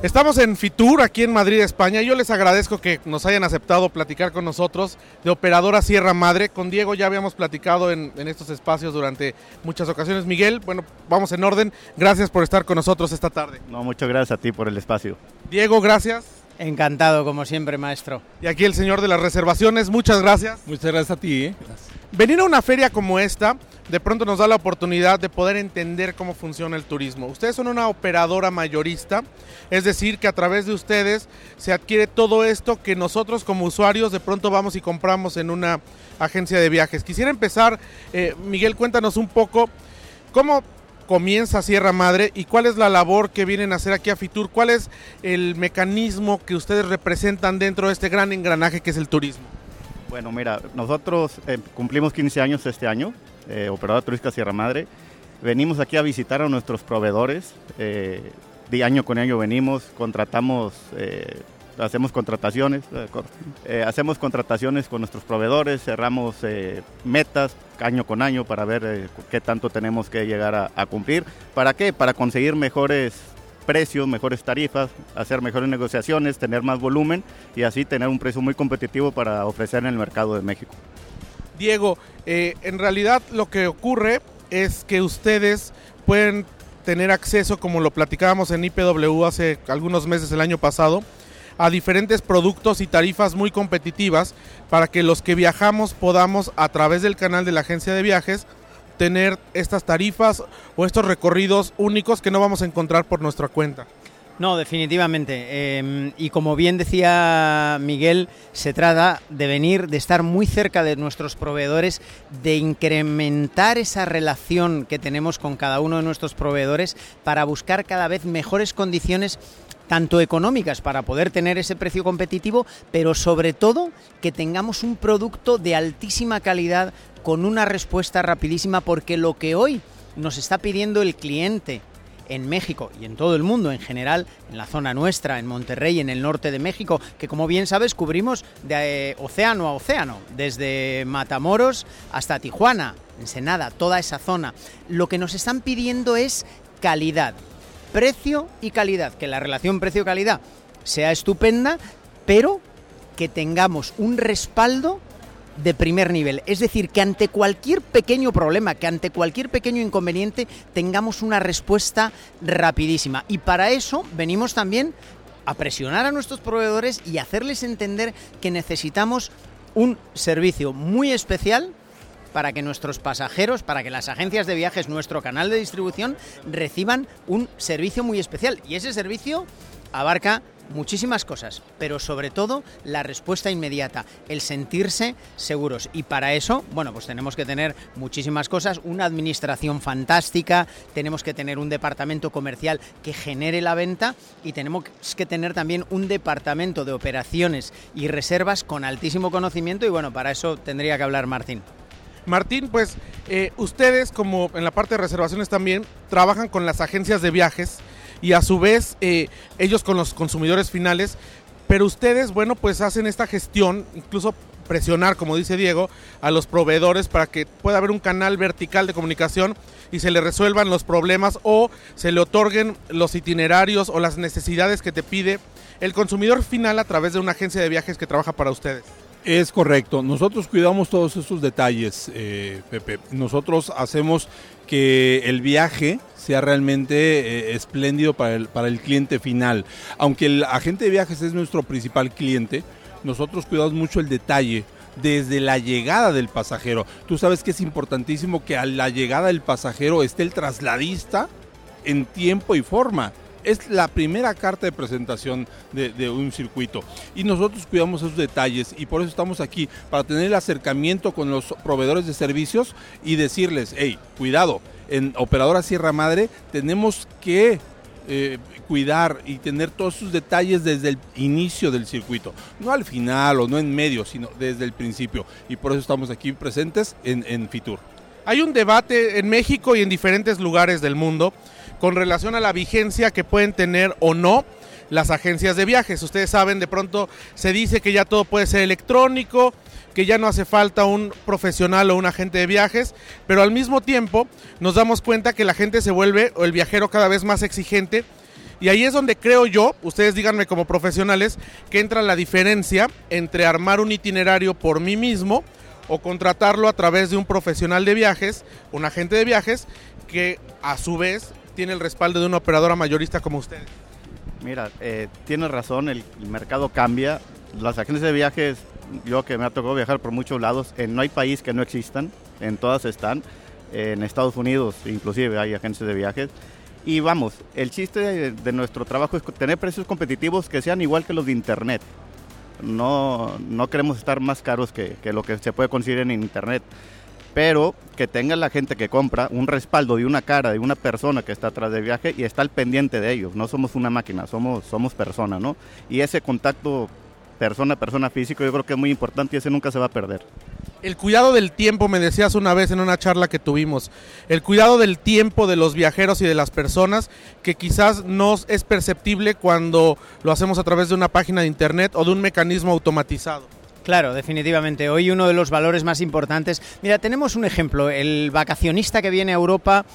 Estamos en Fitur, aquí en Madrid, España. Yo les agradezco que nos hayan aceptado platicar con nosotros de Operadora Sierra Madre. Con Diego ya habíamos platicado en, en, estos espacios durante muchas ocasiones. Miguel, bueno, vamos en orden. Gracias por estar con nosotros esta tarde. No, muchas gracias a ti por el espacio. Diego, gracias. Encantado, como siempre, maestro. Y aquí el señor de las reservaciones, muchas gracias. Muchas gracias a ti. ¿eh? Gracias. Venir a una feria como esta, de pronto nos da la oportunidad de poder entender cómo funciona el turismo. Ustedes son una operadora mayorista, es decir, que a través de ustedes se adquiere todo esto que nosotros como usuarios de pronto vamos y compramos en una agencia de viajes. Quisiera empezar, eh, Miguel, cuéntanos un poco cómo comienza Sierra Madre y cuál es la labor que vienen a hacer aquí a Fitur, cuál es el mecanismo que ustedes representan dentro de este gran engranaje que es el turismo. Bueno, mira, nosotros eh, cumplimos 15 años este año, eh, Operadora Turística Sierra Madre. Venimos aquí a visitar a nuestros proveedores. Eh, de año con año venimos, contratamos, eh, hacemos contrataciones, hacemos contrataciones con nuestros proveedores, cerramos metas año con año para ver qué tanto tenemos que llegar a, cumplir. ¿Para qué? Para conseguir mejores precios, mejores tarifas, hacer mejores negociaciones, tener más volumen y así tener un precio muy competitivo para ofrecer en el mercado de México. Diego, eh, en realidad lo que ocurre es que ustedes pueden tener acceso, como lo platicábamos en IPW hace algunos meses el año pasado, a diferentes productos y tarifas muy competitivas para que los que viajamos podamos a través del canal de la agencia de viajes tener estas tarifas o estos recorridos únicos que no vamos a encontrar por nuestra cuenta. No, definitivamente. Eh, y como bien decía Miguel, se trata de venir, de estar muy cerca de nuestros proveedores, de incrementar esa relación que tenemos con cada uno de nuestros proveedores para buscar cada vez mejores condiciones tanto económicas para poder tener ese precio competitivo, pero sobre todo que tengamos un producto de altísima calidad con una respuesta rapidísima, porque lo que hoy nos está pidiendo el cliente en México y en todo el mundo en general, en la zona nuestra, en Monterrey, en el norte de México, que como bien sabes cubrimos de eh, océano a océano, desde Matamoros hasta Tijuana, Ensenada, toda esa zona. Lo que nos están pidiendo es calidad, precio y calidad, que la relación precio-calidad sea estupenda, pero que tengamos un respaldo de primer nivel. Es decir, que ante cualquier pequeño problema, que ante cualquier pequeño inconveniente, tengamos una respuesta rapidísima. Y para eso venimos también a presionar a nuestros proveedores y hacerles entender que necesitamos un servicio muy especial para que nuestros pasajeros, para que las agencias de viajes, nuestro canal de distribución, reciban un servicio muy especial. Y ese servicio abarca muchísimas cosas, pero sobre todo la respuesta inmediata, el sentirse seguros. Y para eso, bueno, pues tenemos que tener muchísimas cosas, una administración fantástica, tenemos que tener un departamento comercial que genere la venta y tenemos que tener también un departamento de operaciones y reservas con altísimo conocimiento y bueno, para eso tendría que hablar Martín. Martín, pues eh, ustedes como en la parte de reservaciones también trabajan con las agencias de viajes y a su vez eh, ellos con los consumidores finales, pero ustedes, bueno, pues hacen esta gestión, incluso presionar, como dice Diego, a los proveedores para que pueda haber un canal vertical de comunicación y se le resuelvan los problemas o se le otorguen los itinerarios o las necesidades que te pide el consumidor final a través de una agencia de viajes que trabaja para ustedes. Es correcto. Nosotros cuidamos todos esos detalles, eh, Pepe. Nosotros hacemos que el viaje sea realmente eh, espléndido para el, para el cliente final. Aunque el agente de viajes es nuestro principal cliente, nosotros cuidamos mucho el detalle desde la llegada del pasajero. Tú sabes que es importantísimo que a la llegada del pasajero esté el trasladista en tiempo y forma es la primera carta de presentación de, un circuito. Y nosotros cuidamos esos detalles y por eso estamos aquí, para tener el acercamiento con los proveedores de servicios y decirles, hey, cuidado, en Operadora Sierra Madre tenemos que eh, cuidar y tener todos sus detalles desde el inicio del circuito, no al final o no en medio, sino desde el principio. Y por eso estamos aquí presentes en, en Fitur. Hay un debate en México y en diferentes lugares del mundo con relación a la vigencia que pueden tener o no las agencias de viajes. Ustedes saben, de pronto se dice que ya todo puede ser electrónico, que ya no hace falta un profesional o un agente de viajes, pero al mismo tiempo nos damos cuenta que la gente se vuelve, o el viajero cada vez más exigente, Y ahí es donde creo yo, ustedes díganme como profesionales, que entra la diferencia entre armar un itinerario por mí mismo o contratarlo a través de un profesional de viajes, un agente de viajes, que a su vez tiene el respaldo de una operadora mayorista como ustedes. Mira, eh, tienes razón, el, mercado cambia. Las agencias de viajes, yo que me ha tocado viajar por muchos lados, no hay país que no existan, en todas están. en Estados Unidos inclusive hay agencias de viajes. Y vamos, el chiste de, nuestro trabajo es tener precios competitivos que sean igual que los de Internet. No, no queremos estar más caros que, que lo que se puede conseguir en Internet pero que tenga la gente que compra un respaldo de una cara, de una persona que está atrás del viaje y está al pendiente de ellos. No somos una máquina, somos, somos personas, ¿no? Y ese contacto persona a persona físico yo creo que es muy importante y ese nunca se va a perder. El cuidado del tiempo, me decías una vez en una charla que tuvimos, el cuidado del tiempo de los viajeros y de las personas que quizás no es perceptible cuando lo hacemos a través de una página de internet o de un mecanismo automatizado. Claro, definitivamente. Hoy uno de los valores más importantes. Mira, tenemos un ejemplo. El vacacionista que viene a Europa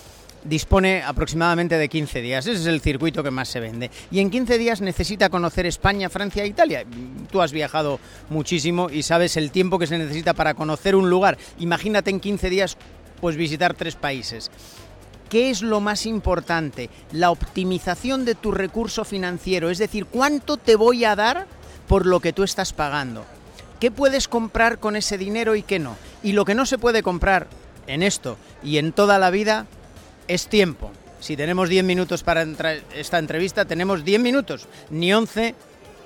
dispone aproximadamente de 15 días. Ese es el circuito que más se vende. Y en 15 días necesita conocer España, Francia e Italia. Tú has viajado muchísimo y sabes el tiempo que se necesita para conocer un lugar. Imagínate en 15 días pues visitar tres países. ¿Qué es lo más importante? La optimización de tu recurso financiero, es decir, cuánto te voy a dar por lo que tú estás pagando. ¿Qué puedes comprar con ese dinero y qué no? Y lo que no se puede comprar en esto y en toda la vida es tiempo. Si tenemos 10 minutos para esta entrevista, tenemos 10 minutos, ni 11,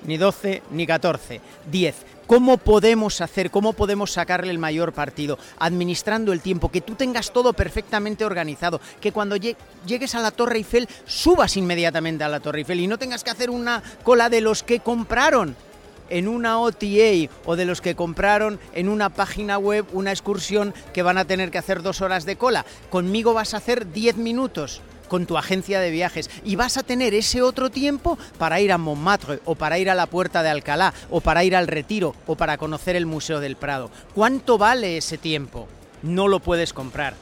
ni 12, ni 14, 10. ¿Cómo podemos hacer, cómo podemos sacarle el mayor partido? Administrando el tiempo, que tú tengas todo perfectamente organizado, que cuando llegues a la Torre Eiffel subas inmediatamente a la Torre Eiffel y no tengas que hacer una cola de los que compraron en una OTA o de los que compraron en una página web una excursión que van a tener que hacer dos horas de cola. Conmigo vas a hacer 10 minutos con tu agencia de viajes y vas a tener ese otro tiempo para ir a Montmartre o para ir a la Puerta de Alcalá o para ir al Retiro o para conocer el Museo del Prado. ¿Cuánto vale ese tiempo? No lo puedes comprar.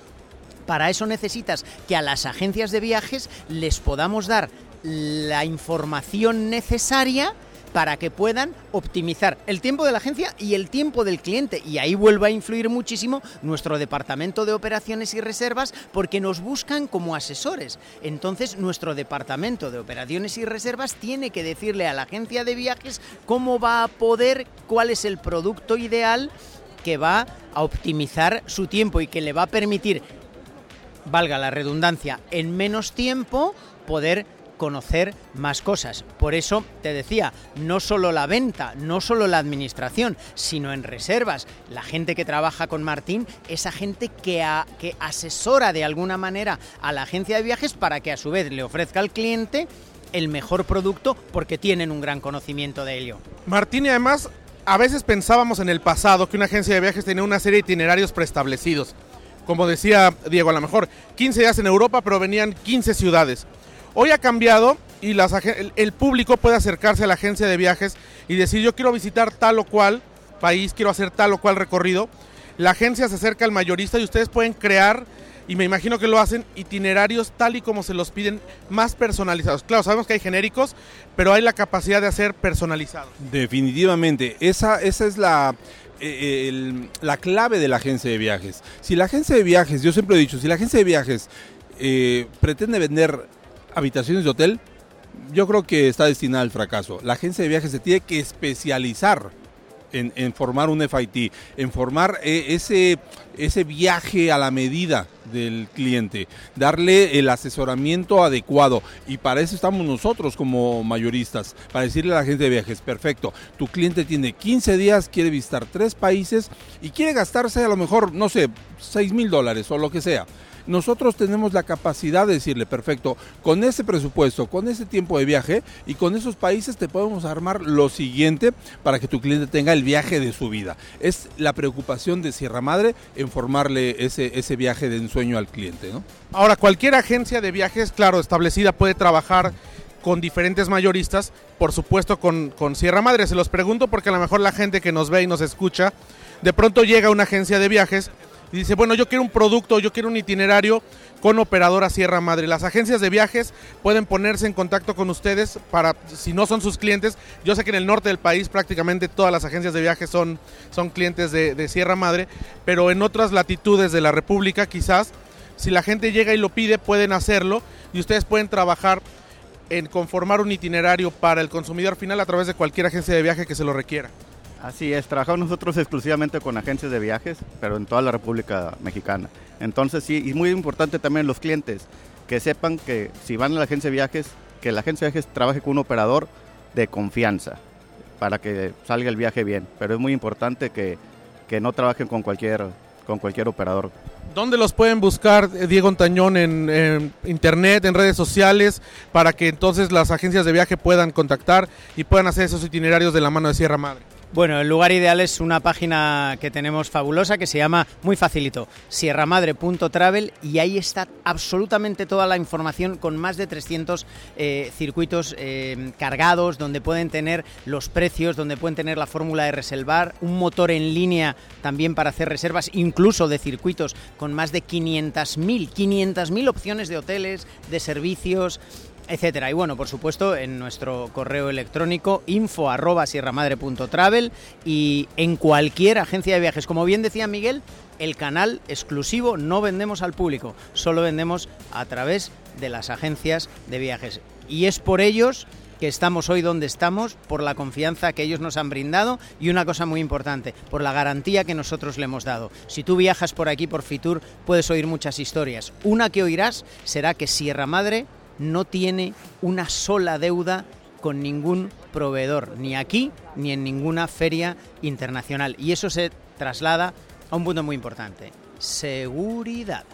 Para eso necesitas que a las agencias de viajes les podamos dar la información necesaria para que puedan optimizar el tiempo de la agencia y el tiempo del cliente. Y ahí vuelve a influir muchísimo nuestro departamento de operaciones y reservas porque nos buscan como asesores. Entonces nuestro departamento de operaciones y reservas tiene que decirle a la agencia de viajes cómo va a poder, cuál es el producto ideal que va a optimizar su tiempo y que le va a permitir, valga la redundancia, en menos tiempo poder conocer más cosas. Por eso te decía, no solo la venta, no solo la administración, sino en reservas. La gente que trabaja con Martín, esa gente que, que asesora de alguna manera a la agencia de viajes para que a su vez le ofrezca al cliente el mejor producto porque tienen un gran conocimiento de ello. Martín, y además, a veces pensábamos en el pasado que una agencia de viajes tenía una serie de itinerarios preestablecidos. Como decía Diego, a lo mejor 15 días en Europa, pero venían 15 ciudades. Hoy ha cambiado y el, público puede acercarse a la agencia de viajes y decir yo quiero visitar tal o cual país, quiero hacer tal o cual recorrido. La agencia se acerca al mayorista y ustedes pueden crear, y me imagino que lo hacen, itinerarios tal y como se los piden, más personalizados. Claro, sabemos que hay genéricos, pero hay la capacidad de hacer personalizados. Definitivamente, esa, esa es la, eh, la clave de la agencia de viajes. Si la agencia de viajes, yo siempre he dicho, si la agencia de viajes eh, pretende vender habitaciones de hotel, yo creo que está destinada al fracaso. La agencia de viajes se tiene que especializar en, formar un FIT, en formar eh, ese, ese viaje a la medida del cliente, darle el asesoramiento adecuado. Y para eso estamos nosotros como mayoristas, para decirle a la gente de viajes, perfecto, tu cliente tiene 15 días, quiere visitar tres países y quiere gastarse a lo mejor, no sé, 6 mil dólares o lo que sea nosotros tenemos la capacidad de decirle, perfecto, con ese presupuesto, con ese tiempo de viaje y con esos países te podemos armar lo siguiente para que tu cliente tenga el viaje de su vida. Es la preocupación de Sierra Madre en formarle ese, ese viaje de ensueño al cliente. ¿no? Ahora, cualquier agencia de viajes, claro, establecida puede trabajar con diferentes mayoristas, por supuesto con, con Sierra Madre. Se los pregunto porque a lo mejor la gente que nos ve y nos escucha, de pronto llega una agencia de viajes y dice, bueno, yo quiero un producto, yo quiero un itinerario con operadora Sierra Madre. Las agencias de viajes pueden ponerse en contacto con ustedes para, si no son sus clientes, yo sé que en el norte del país prácticamente todas las agencias de viajes son, son clientes de, de Sierra Madre, pero en otras latitudes de la República quizás, si la gente llega y lo pide, pueden hacerlo y ustedes pueden trabajar en conformar un itinerario para el consumidor final a través de cualquier agencia de viaje que se lo requiera. Así es, trabajamos nosotros exclusivamente con agencias de viajes, pero en toda la República Mexicana. Entonces sí, y muy importante también los clientes, que sepan que si van a la agencia de viajes, que la agencia de viajes trabaje con un operador de confianza para que salga el viaje bien. Pero es muy importante que, que no trabajen con cualquier, con cualquier operador. ¿Dónde los pueden buscar, eh, Diego Antañón, en, en, internet, en redes sociales, para que entonces las agencias de viaje puedan contactar y puedan hacer esos itinerarios de la mano de Sierra Madre? Bueno, el lugar ideal es una página que tenemos fabulosa que se llama, muy facilito, sierramadre.travel y ahí está absolutamente toda la información con más de 300 eh, circuitos eh, cargados donde pueden tener los precios, donde pueden tener la fórmula de reservar, un motor en línea también para hacer reservas, incluso de circuitos con más de 500.000, 500.000 opciones de hoteles, de servicios, etcétera. Y bueno, por supuesto, en nuestro correo electrónico info y en cualquier agencia de viajes. Como bien decía Miguel, el canal exclusivo no vendemos al público, solo vendemos a través de las agencias de viajes. Y es por ellos que estamos hoy donde estamos, por la confianza que ellos nos han brindado y una cosa muy importante, por la garantía que nosotros le hemos dado. Si tú viajas por aquí, por Fitur, puedes oír muchas historias. Una que oirás será que Sierra Madre no tiene una sola deuda con ningún proveedor, ni aquí ni en ninguna feria internacional. Y eso se traslada a un punto muy importante, seguridad.